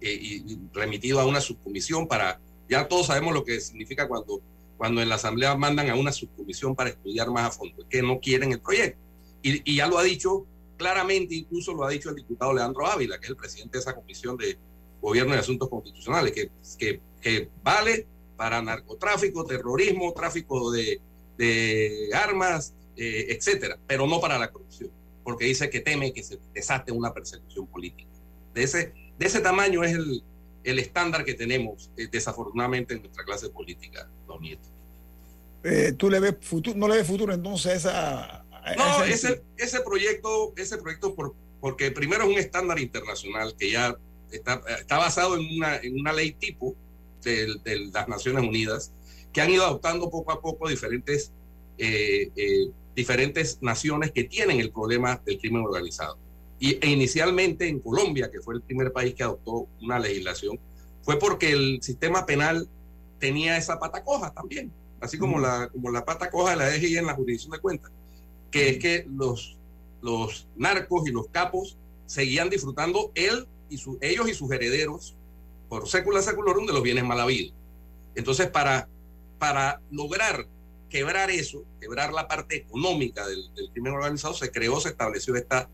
y remitido a una subcomisión para, ya todos sabemos lo que significa cuando cuando en la Asamblea mandan a una subcomisión para estudiar más a fondo, que no quieren el proyecto. Y, ya lo ha dicho claramente, incluso lo ha dicho el diputado Leandro Ávila, que es el presidente de esa comisión de gobierno y asuntos constitucionales, que, que, vale para narcotráfico, terrorismo, tráfico de, armas, eh, etcétera, pero no para la corrupción, porque dice que teme que se desate una persecución política. De ese, de ese tamaño es el, el estándar que tenemos, eh, desafortunadamente, en nuestra clase política, don Nieto. Eh, ¿Tú le ves futuro, no le ves futuro entonces a esa... no, ese, ese proyecto, ese proyecto por, porque primero es un estándar internacional que ya está, está basado en una, en una ley tipo de, de, las Naciones Unidas que han ido adoptando poco a poco diferentes, eh, diferentes naciones que tienen el problema del crimen organizado. Y, e inicialmente en Colombia, que fue el primer país que adoptó una legislación, fue porque el sistema penal tenía esa pata coja también, así como, la, como la pata coja de la DGI en la jurisdicción de cuentas, que es que los, los narcos y los capos seguían disfrutando él y su, ellos y sus herederos por sécula seculorum de los bienes mal habidos. Entonces, para, para lograr quebrar eso, quebrar la parte económica del, del crimen organizado, se creó, se estableció esta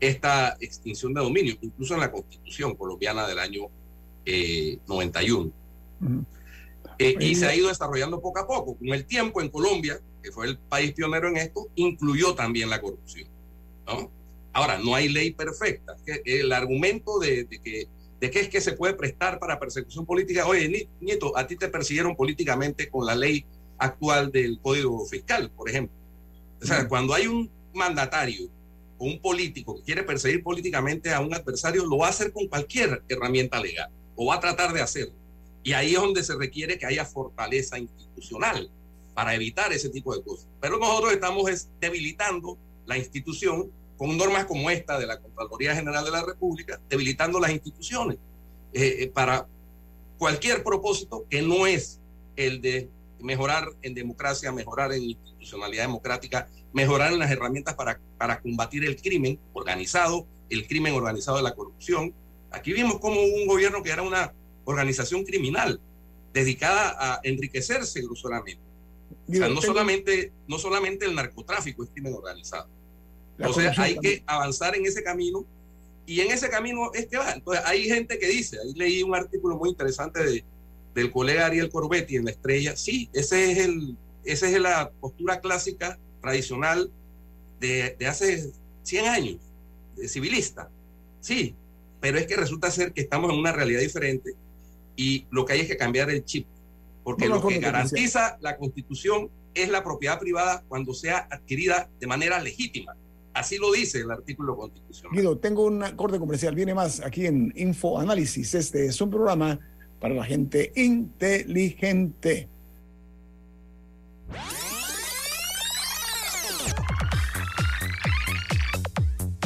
esta extinción de dominio, incluso en la constitución colombiana del año 91. Eh, eh, y se ha ido desarrollando poco a poco. Con el tiempo en Colombia, que fue el país pionero en esto, incluyó también la corrupción. Ahora, no hay ley perfecta. El argumento de, que, de que es que se puede prestar para persecución política, oye, Nieto, a ti te persiguieron políticamente con la ley actual del Código Fiscal, por ejemplo. O sea, cuando hay un mandatario un político que quiere perseguir políticamente a un adversario, lo va a hacer con cualquier herramienta legal, o va a tratar de hacerlo. Y ahí es donde se requiere que haya fortaleza institucional para evitar ese tipo de cosas. Pero nosotros estamos debilitando la institución con normas como esta de la Contraloría General de la República, debilitando las instituciones eh, eh, para cualquier propósito que no es el de mejorar en democracia, mejorar en institucionalidad democrática, mejorar en las herramientas para, para combatir el crimen organizado, el crimen organizado de la corrupción. Aquí vimos como un gobierno que era una organización criminal dedicada a enriquecerse groseramente. O sea, no solamente, no solamente el narcotráfico es crimen organizado. Entonces hay que avanzar en ese camino y en ese camino es que va. Entonces hay gente que dice, ahí leí un artículo muy interesante de, del colega Ariel Corbetti en La Estrella, sí, ese es el, esa es la postura clásica, tradicional de, de hace 100 años, de civilista, sí, pero es que resulta ser que estamos en una realidad diferente y lo que hay es que cambiar el chip, porque lo que garantiza la constitución es la propiedad privada cuando sea adquirida de manera legítima. Así lo dice el artículo constitucional. Guido, tengo un corte comercial, viene más aquí en Info Análisis. Este es un programa para la gente inteligente.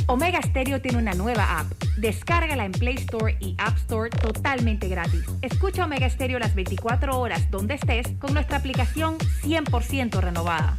Omega Stereo tiene una nueva app. Descárgala en Play Store y App Store totalmente gratis. Escucha Omega Stereo las 24 horas donde estés con nuestra aplicación 100% renovada.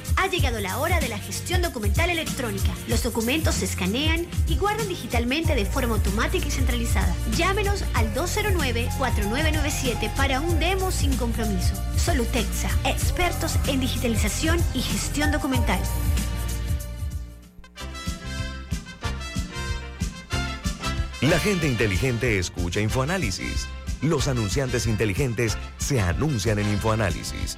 Ha llegado la hora de la gestión documental electrónica. Los documentos se escanean y guardan digitalmente de forma automática y centralizada. Llámenos al 209-4997 para un demo sin compromiso. Solutexa, expertos en digitalización y gestión documental. La gente inteligente escucha InfoAnálisis. Los anunciantes inteligentes se anuncian en InfoAnálisis.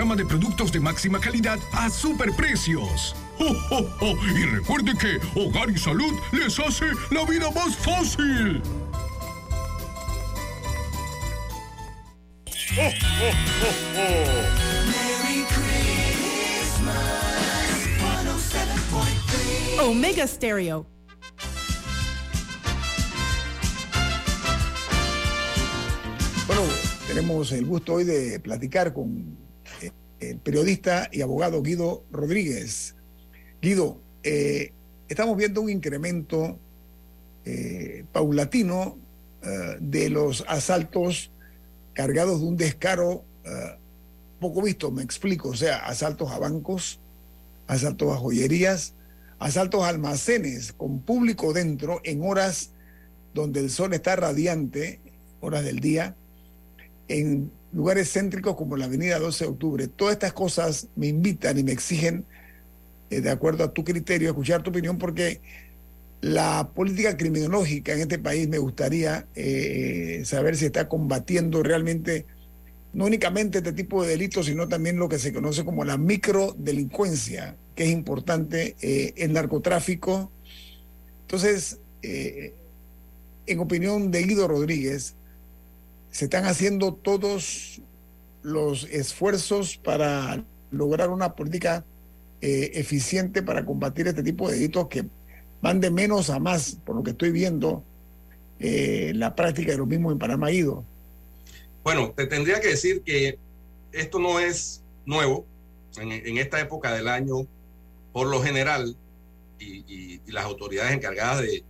gama de productos de máxima calidad a superprecios. ¡Oh, oh, oh! Y recuerde que Hogar y Salud les hace la vida más fácil. ¡Oh, oh, oh, oh! Omega Stereo. Bueno, tenemos el gusto hoy de platicar con el periodista y abogado Guido Rodríguez. Guido, eh, estamos viendo un incremento eh, paulatino eh, de los asaltos cargados de un descaro poco visto, me explico, o sea, asaltos a bancos, asaltos a joyerías, asaltos a almacenes con público dentro en horas donde el sol está radiante, horas del día, en lugares céntricos como la avenida 12 de octubre. Todas estas cosas me invitan y me exigen, eh, de acuerdo a tu criterio, escuchar tu opinión, porque la política criminológica en este país me gustaría eh, saber si está combatiendo realmente no únicamente este tipo de delitos, sino también lo que se conoce como la microdelincuencia, que es importante, eh, el narcotráfico. Entonces, eh, en opinión de Guido Rodríguez, se están haciendo todos los esfuerzos para lograr una política eh, eficiente para combatir este tipo de delitos que van de menos a más, por lo que estoy viendo, eh, la práctica de lo mismo en Panamá. Bueno, te tendría que decir que esto no es nuevo. En, esta época del año, por lo general, y, y- y las autoridades encargadas de,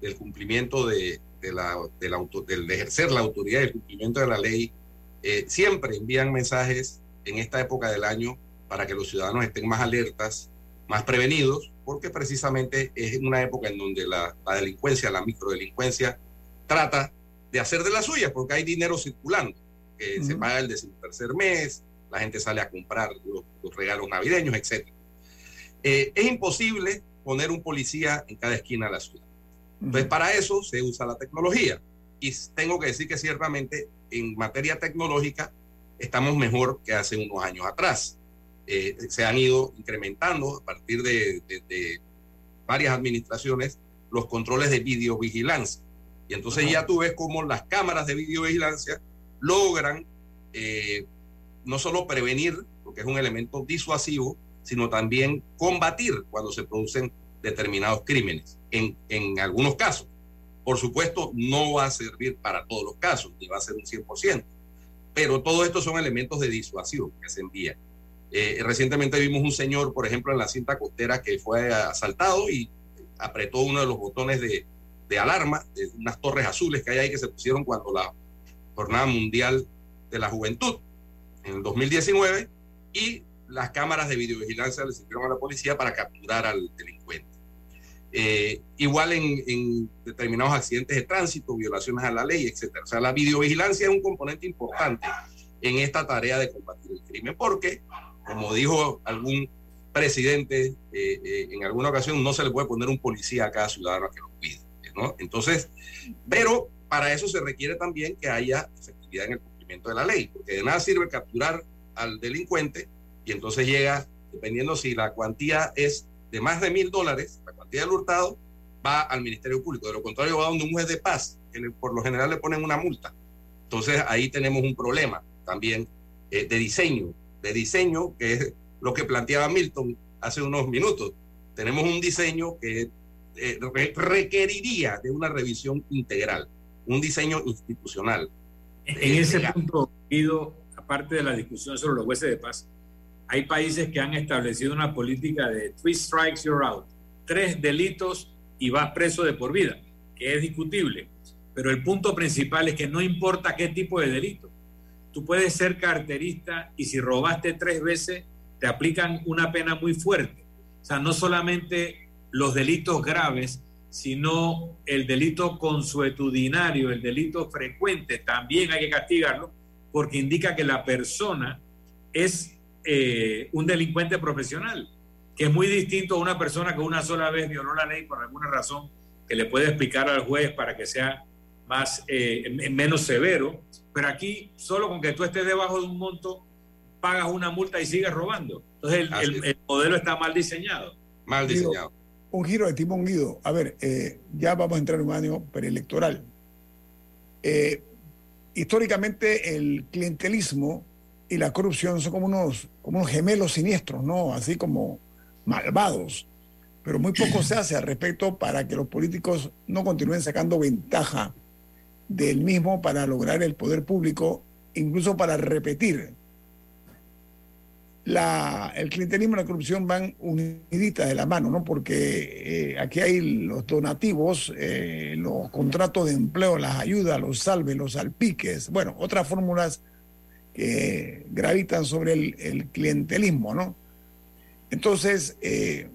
del cumplimiento de, de la, del, auto, del de ejercer la autoridad y el cumplimiento de la ley, eh, siempre envían mensajes en esta época del año para que los ciudadanos estén más alertas, más prevenidos, porque precisamente es una época en donde la, la delincuencia, la microdelincuencia, trata de hacer de la suya porque hay dinero circulando, que se paga el tercer mes, la gente sale a comprar los, regalos navideños, etc. Eh, es imposible poner un policía en cada esquina de la ciudad. Entonces, para eso se usa la tecnología. Y tengo que decir que ciertamente en materia tecnológica estamos mejor que hace unos años atrás. Eh, se han ido incrementando a partir de, varias administraciones los controles de videovigilancia. Y entonces ya tú ves cómo las cámaras de videovigilancia logran eh, no solo prevenir, porque es un elemento disuasivo, sino también combatir cuando se producen determinados crímenes, en, algunos casos. Por supuesto, no va a servir para todos los casos, ni va a ser un 100%, pero todos estos son elementos de disuasión que se envían. Eh, recientemente vimos un señor, por ejemplo, en la cinta costera que fue asaltado y apretó uno de los botones de, de alarma, de unas torres azules que hay ahí que se pusieron cuando la Jornada Mundial de la Juventud en el 2019 y las cámaras de videovigilancia le sirvieron a la policía para capturar al delincuente. Eh, igual en, determinados accidentes de tránsito, violaciones a la ley, etcétera. O sea, la videovigilancia es un componente importante en esta tarea de combatir el crimen, porque, como dijo algún presidente eh, eh, en alguna ocasión, no se le puede poner un policía a cada ciudadano que lo cuide, ¿no? Entonces, pero para eso se requiere también que haya efectividad en el cumplimiento de la ley, porque de nada sirve capturar al delincuente y entonces llega, dependiendo si la cuantía es de más de mil dólares, cuantía del hurtado va al Ministerio Público. De lo contrario, va donde un juez de paz, que por lo general le ponen una multa. Entonces ahí tenemos un problema también eh, de diseño, de diseño, que es lo que planteaba Milton hace unos minutos. Tenemos un diseño que eh, requeriría de una revisión integral, un diseño institucional. En ese punto, Guido, aparte de la discusión sobre los jueces de paz, hay países que han establecido una política de three strikes, you're out. Tres delitos y vas preso de por vida, que es discutible. Pero el punto principal es que no importa qué tipo de delito. Tú puedes ser carterista y si robaste tres veces, te aplican una pena muy fuerte. O sea, no solamente los delitos graves, sino el delito consuetudinario, el delito frecuente, también hay que castigarlo porque indica que la persona es eh, un delincuente profesional, que es muy distinto a una persona que una sola vez violó la ley por alguna razón que le puede explicar al juez para que sea más eh, menos severo. Pero aquí, solo con que tú estés debajo de un monto, pagas una multa y sigues robando. Entonces, el, modelo está mal diseñado. Mal diseñado. un giro de tipo Guido. A ver, eh, ya vamos a entrar en un año preelectoral. históricamente, el clientelismo y la corrupción son como unos, como unos gemelos siniestros, ¿no? Así como malvados. Pero muy poco se hace al respecto para que los políticos no continúen sacando ventaja del mismo para lograr el poder público, incluso para repetir. La, el clientelismo y la corrupción van uniditas de la mano, ¿no? Porque eh, aquí hay los donativos, eh, los contratos de empleo, las ayudas, los salves, los salpiques, bueno, otras fórmulas que gravitan sobre el, clientelismo, ¿no? Entonces, eh,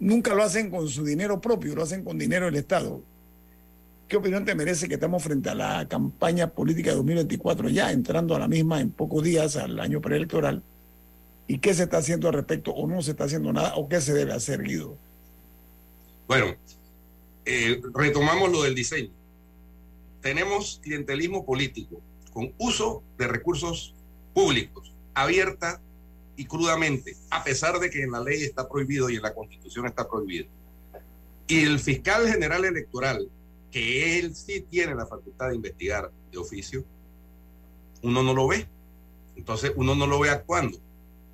nunca lo hacen con su dinero propio, lo hacen con dinero del Estado. ¿Qué opinión te merece que estamos frente a la campaña política de 2024, ya entrando a la misma en pocos días al año preelectoral? ¿Y qué se está haciendo al respecto o no se está haciendo nada o qué se debe hacer, Guido? Bueno, eh, retomamos lo del diseño. Tenemos clientelismo político con uso de recursos públicos, abierta y crudamente, a pesar de que en la ley está prohibido y en la constitución está prohibido. Y el fiscal general electoral, que él sí tiene la facultad de investigar de oficio, uno no lo ve. Entonces uno no lo ve actuando.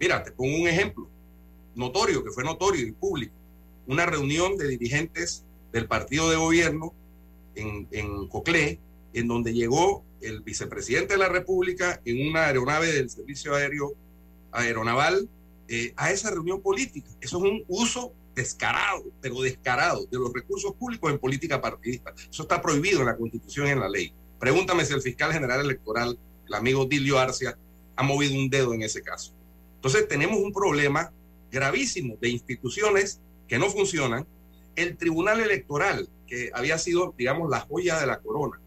Mira, te pongo un ejemplo notorio, que fue notorio y público. Una reunión de dirigentes del partido de gobierno en, en Coclé, en donde llegó el vicepresidente de la República en una aeronave del Servicio Aéreo Aeronaval eh, a esa reunión política. Eso es un uso descarado, pero descarado, de los recursos públicos en política partidista. Eso está prohibido en la Constitución y en la ley. Pregúntame si el fiscal general electoral, el amigo Dilio Arcia, ha movido un dedo en ese caso. Entonces tenemos un problema gravísimo de instituciones que no funcionan. El Tribunal Electoral, que había sido, digamos, la joya de la corona,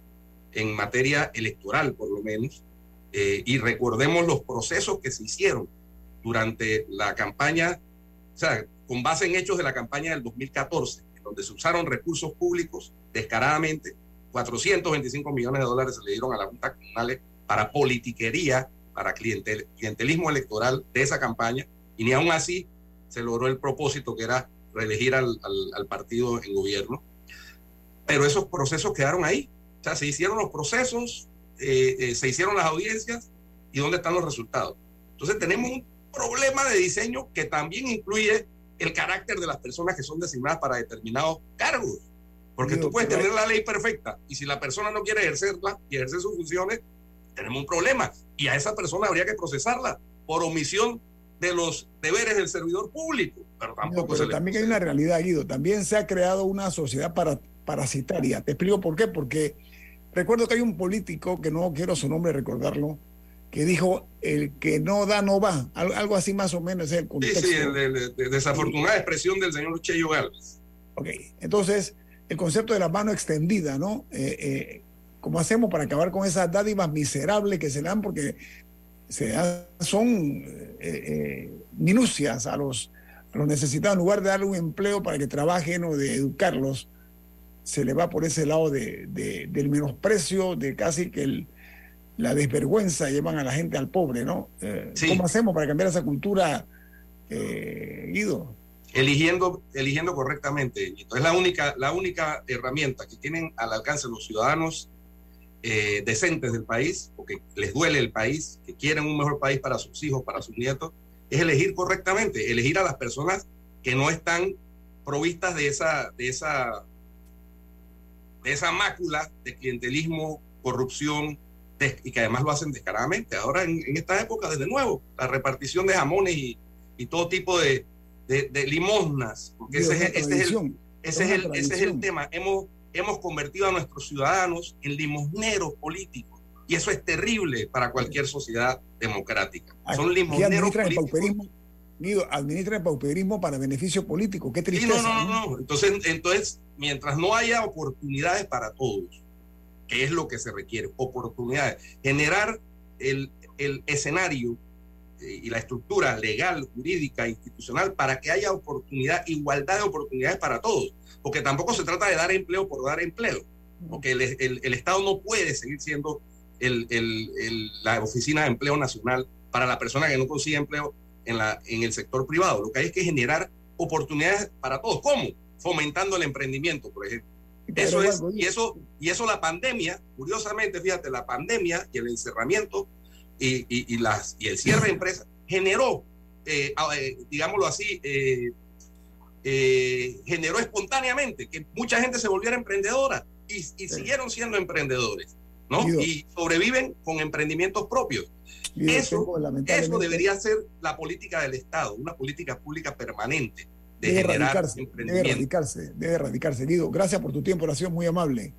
en materia electoral, por lo menos, eh, y recordemos los procesos que se hicieron durante la campaña, o sea, con base en hechos de la campaña del 2014, en donde se usaron recursos públicos descaradamente, 425 millones de dólares se le dieron a la Junta Comunal para politiquería, para clientel, clientelismo electoral de esa campaña, y ni aún así se logró el propósito que era reelegir al, al partido en gobierno. Pero esos procesos quedaron ahí. O sea, se hicieron los procesos, eh, eh, se hicieron las audiencias y dónde están los resultados. Entonces tenemos un problema de diseño que también incluye el carácter de las personas que son designadas para determinados cargos. Porque tú puedes tener la ley perfecta y si la persona no quiere ejercerla y ejercer sus funciones, tenemos un problema. Y a esa persona habría que procesarla por omisión de los deberes del servidor público. Pero tampoco pero también hay una realidad, Guido. También se ha creado una sociedad para, parasitaria. Te explico por qué. Porque recuerdo que hay un político, que no quiero su nombre recordarlo, que dijo, el que no da, no va. Algo así más o menos es el contexto. Sí, sí, desafortunada expresión del señor Cheyo Gálvez. Ok, entonces, el concepto de la mano extendida, ¿no? Eh, eh, ¿Cómo hacemos para acabar con esas dádivas miserables que se dan? Porque se son eh, minucias a los, a los necesitados. En lugar de darle un empleo para que trabajen o de educarlos, se le va por ese lado de, del menosprecio, de casi que el, la desvergüenza llevan a la gente al pobre, ¿no? Eh, ¿Cómo hacemos para cambiar esa cultura, eh, Guido? Eligiendo, eligiendo correctamente. Es la única, la única herramienta que tienen al alcance los ciudadanos eh, decentes del país, porque les duele el país, que quieren un mejor país para sus hijos, para sus nietos, es elegir correctamente, elegir a las personas que no están provistas de esa, de esa esa mácula de clientelismo, corrupción, y que además lo hacen descaradamente. Ahora, en, esta época, desde nuevo, la repartición de jamones y, todo tipo de, limosnas, porque ese, es, el, ese, es el, tema. Hemos, hemos convertido a nuestros ciudadanos en limosneros políticos. Y eso es terrible para cualquier sociedad democrática. Son limosneros políticos Guido, administra el pauperismo para beneficio político. Qué tristeza. no, no, no, Entonces, entonces, mientras no haya oportunidades para todos, que es lo que se requiere, oportunidades, generar el, el escenario eh, y la estructura legal, jurídica, institucional, para que haya oportunidad, igualdad de oportunidades para todos. Porque tampoco se trata de dar empleo por dar empleo. Porque el, el, el Estado no puede seguir siendo el, la oficina de empleo nacional para la persona que no consigue empleo en, la, en el sector privado. Lo que hay es que generar oportunidades para todos. ¿Cómo? Fomentando el emprendimiento, por ejemplo. Eso es, y eso, y eso la pandemia, curiosamente, fíjate, la pandemia y el encerramiento y, y, las, y el cierre de empresas generó, eh, eh, digámoslo así, eh, generó espontáneamente que mucha gente se volviera emprendedora y, siguieron siendo emprendedores, ¿no? Y sobreviven con emprendimientos propios. Eso, eso debería ser la política del Estado, una política pública permanente de debe generar Debe erradicarse, debe erradicarse. Guido, gracias por tu tiempo, ha sido muy amable.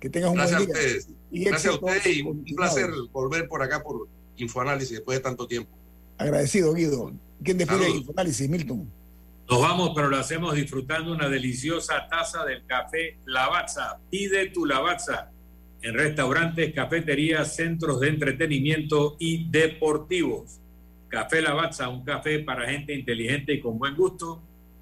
Que tengas un gracias buen día. A ustedes. gracias a ustedes y un placer volver por acá por Infoanálisis después de tanto tiempo. Agradecido, Guido. ¿Quién despide Infoanálisis, Milton? Nos vamos, pero lo hacemos disfrutando una deliciosa taza del café Lavazza. Pide tu Lavazza en restaurantes, cafeterías, centros de entretenimiento y deportivos. Café Lavazza, un café para gente inteligente y con buen gusto.